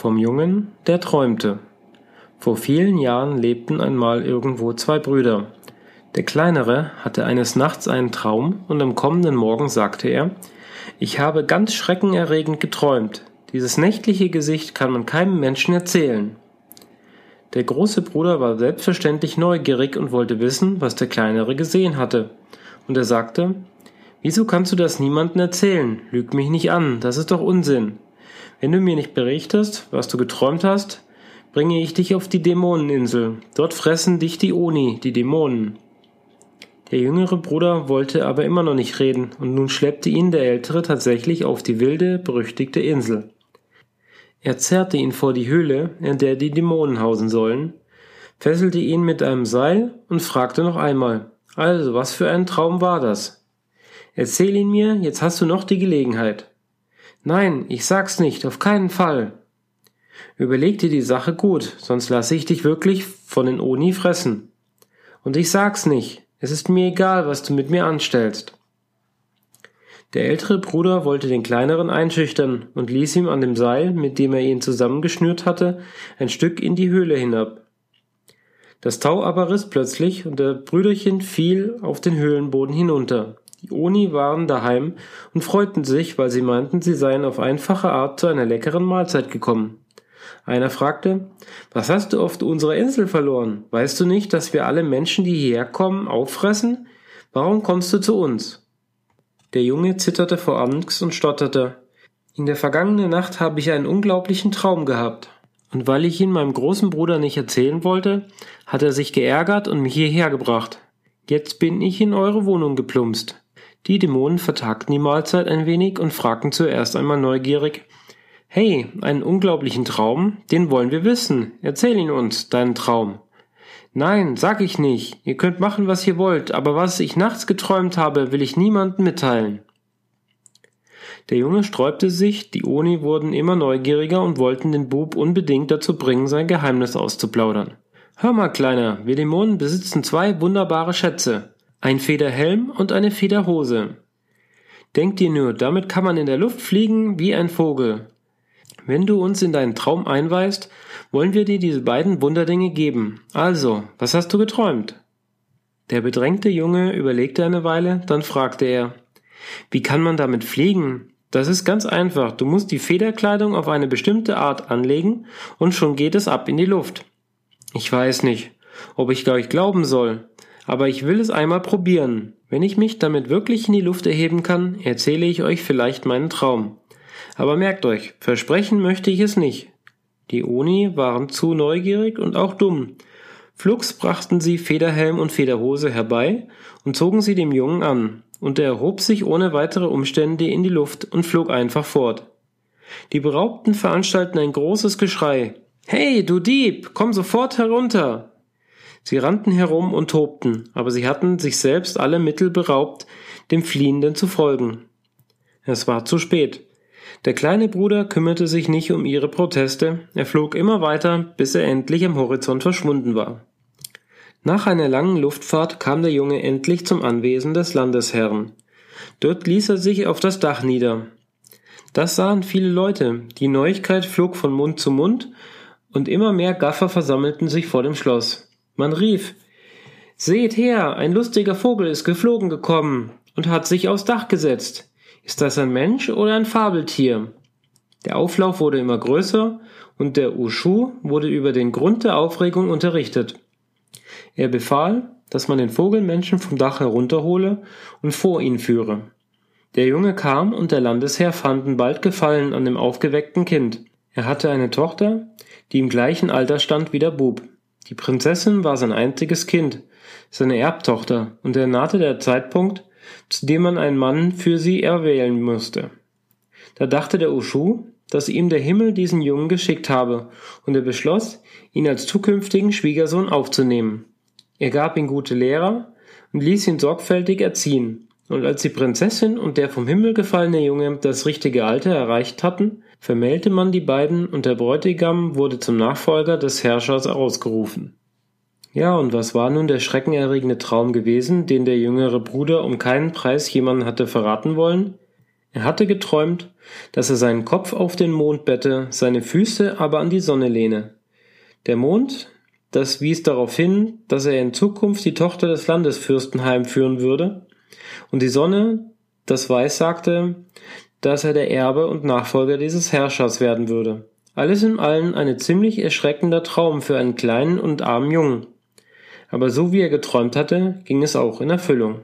Vom Jungen, der träumte. Vor vielen Jahren lebten einmal irgendwo zwei Brüder. Der kleinere hatte eines Nachts einen Traum und am kommenden Morgen sagte er, ich habe ganz schreckenerregend geträumt. Dieses nächtliche Gesicht kann man keinem Menschen erzählen. Der große Bruder war selbstverständlich neugierig und wollte wissen, was der kleinere gesehen hatte. Und er sagte, Wieso kannst du das niemandem erzählen? Lüg mich nicht an, das ist doch Unsinn. Wenn du mir nicht berichtest, was du geträumt hast, bringe ich dich auf die Dämoneninsel. Dort fressen dich die Oni, die Dämonen. Der jüngere Bruder wollte aber immer noch nicht reden, und nun schleppte ihn der ältere tatsächlich auf die wilde, berüchtigte Insel. Er zerrte ihn vor die Höhle, in der die Dämonen hausen sollen, fesselte ihn mit einem Seil und fragte noch einmal, also, was für ein Traum war das? Erzähl ihn mir, jetzt hast du noch die Gelegenheit. Nein, ich sag's nicht, auf keinen Fall. Überleg dir die Sache gut, sonst lasse ich dich wirklich von den Oni fressen. Und ich sag's nicht, es ist mir egal, was du mit mir anstellst. Der ältere Bruder wollte den kleineren einschüchtern und ließ ihm an dem Seil, mit dem er ihn zusammengeschnürt hatte, ein Stück in die Höhle hinab. Das Tau aber riss plötzlich und der Brüderchen fiel auf den Höhlenboden hinunter. Die Oni waren daheim und freuten sich, weil sie meinten, sie seien auf einfache Art zu einer leckeren Mahlzeit gekommen. Einer fragte, was hast du auf unserer Insel verloren? Weißt du nicht, dass wir alle Menschen, die hierher kommen, auffressen? Warum kommst du zu uns? Der Junge zitterte vor Angst und stotterte. In der vergangenen Nacht habe ich einen unglaublichen Traum gehabt. Und weil ich ihn meinem großen Bruder nicht erzählen wollte, hat er sich geärgert und mich hierher gebracht. Jetzt bin ich in eure Wohnung geplumpst. Die Dämonen vertagten die Mahlzeit ein wenig und fragten zuerst einmal neugierig, Hey, einen unglaublichen Traum? Den wollen wir wissen. Erzähl ihn uns, deinen Traum. Nein, sag ich nicht. Ihr könnt machen, was ihr wollt, aber was ich nachts geträumt habe, will ich niemandem mitteilen. Der Junge sträubte sich, die Oni wurden immer neugieriger und wollten den Bub unbedingt dazu bringen, sein Geheimnis auszuplaudern. Hör mal, Kleiner, wir Dämonen besitzen zwei wunderbare Schätze. Ein Federhelm und eine Federhose. Denk dir nur, damit kann man in der Luft fliegen wie ein Vogel. Wenn du uns in deinen Traum einweist, wollen wir dir diese beiden Wunderdinge geben. Also, was hast du geträumt? Der bedrängte Junge überlegte eine Weile, dann fragte er, wie kann man damit fliegen? Das ist ganz einfach. Du musst die Federkleidung auf eine bestimmte Art anlegen und schon geht es ab in die Luft. Ich weiß nicht, ob ich euch glauben soll. Aber ich will es einmal probieren. Wenn ich mich damit wirklich in die Luft erheben kann, erzähle ich euch vielleicht meinen Traum. Aber merkt euch, versprechen möchte ich es nicht. Die Oni waren zu neugierig und auch dumm. Flugs brachten sie Federhelm und Federhose herbei und zogen sie dem Jungen an, und er erhob sich ohne weitere Umstände in die Luft und flog einfach fort. Die Beraubten veranstalten ein großes Geschrei. Hey, du Dieb, komm sofort herunter! Sie rannten herum und tobten, aber sie hatten sich selbst alle Mittel beraubt, dem Fliehenden zu folgen. Es war zu spät. Der kleine Bruder kümmerte sich nicht um ihre Proteste, er flog immer weiter, bis er endlich am Horizont verschwunden war. Nach einer langen Luftfahrt kam der Junge endlich zum Anwesen des Landesherrn. Dort ließ er sich auf das Dach nieder. Das sahen viele Leute, die Neuigkeit flog von Mund zu Mund, und immer mehr Gaffer versammelten sich vor dem Schloss. Man rief Seht her, ein lustiger Vogel ist geflogen gekommen und hat sich aufs Dach gesetzt. Ist das ein Mensch oder ein Fabeltier? Der Auflauf wurde immer größer und der Ushu wurde über den Grund der Aufregung unterrichtet. Er befahl, dass man den Vogelmenschen vom Dach herunterhole und vor ihn führe. Der Junge kam und der Landesherr fanden bald Gefallen an dem aufgeweckten Kind. Er hatte eine Tochter, die im gleichen Alter stand wie der Bub. Die Prinzessin war sein einziges Kind, seine Erbtochter, und er nahte der Zeitpunkt, zu dem man einen Mann für sie erwählen musste. Da dachte der Ushu, dass ihm der Himmel diesen Jungen geschickt habe, und er beschloss, ihn als zukünftigen Schwiegersohn aufzunehmen. Er gab ihm gute Lehrer und ließ ihn sorgfältig erziehen. Und als die Prinzessin und der vom Himmel gefallene Junge das richtige Alter erreicht hatten, vermählte man die beiden und der Bräutigam wurde zum Nachfolger des Herrschers ausgerufen. Ja, und was war nun der schreckenerregende Traum gewesen, den der jüngere Bruder um keinen Preis jemanden hatte verraten wollen? Er hatte geträumt, dass er seinen Kopf auf den Mond bette, seine Füße aber an die Sonne lehne. Der Mond, das wies darauf hin, dass er in Zukunft die Tochter des Landesfürsten heimführen würde, und die Sonne, das weissagte, dass er der Erbe und Nachfolger dieses Herrschers werden würde. Alles in allem ein ziemlich erschreckender Traum für einen kleinen und armen Jungen. Aber so wie er geträumt hatte, ging es auch in Erfüllung.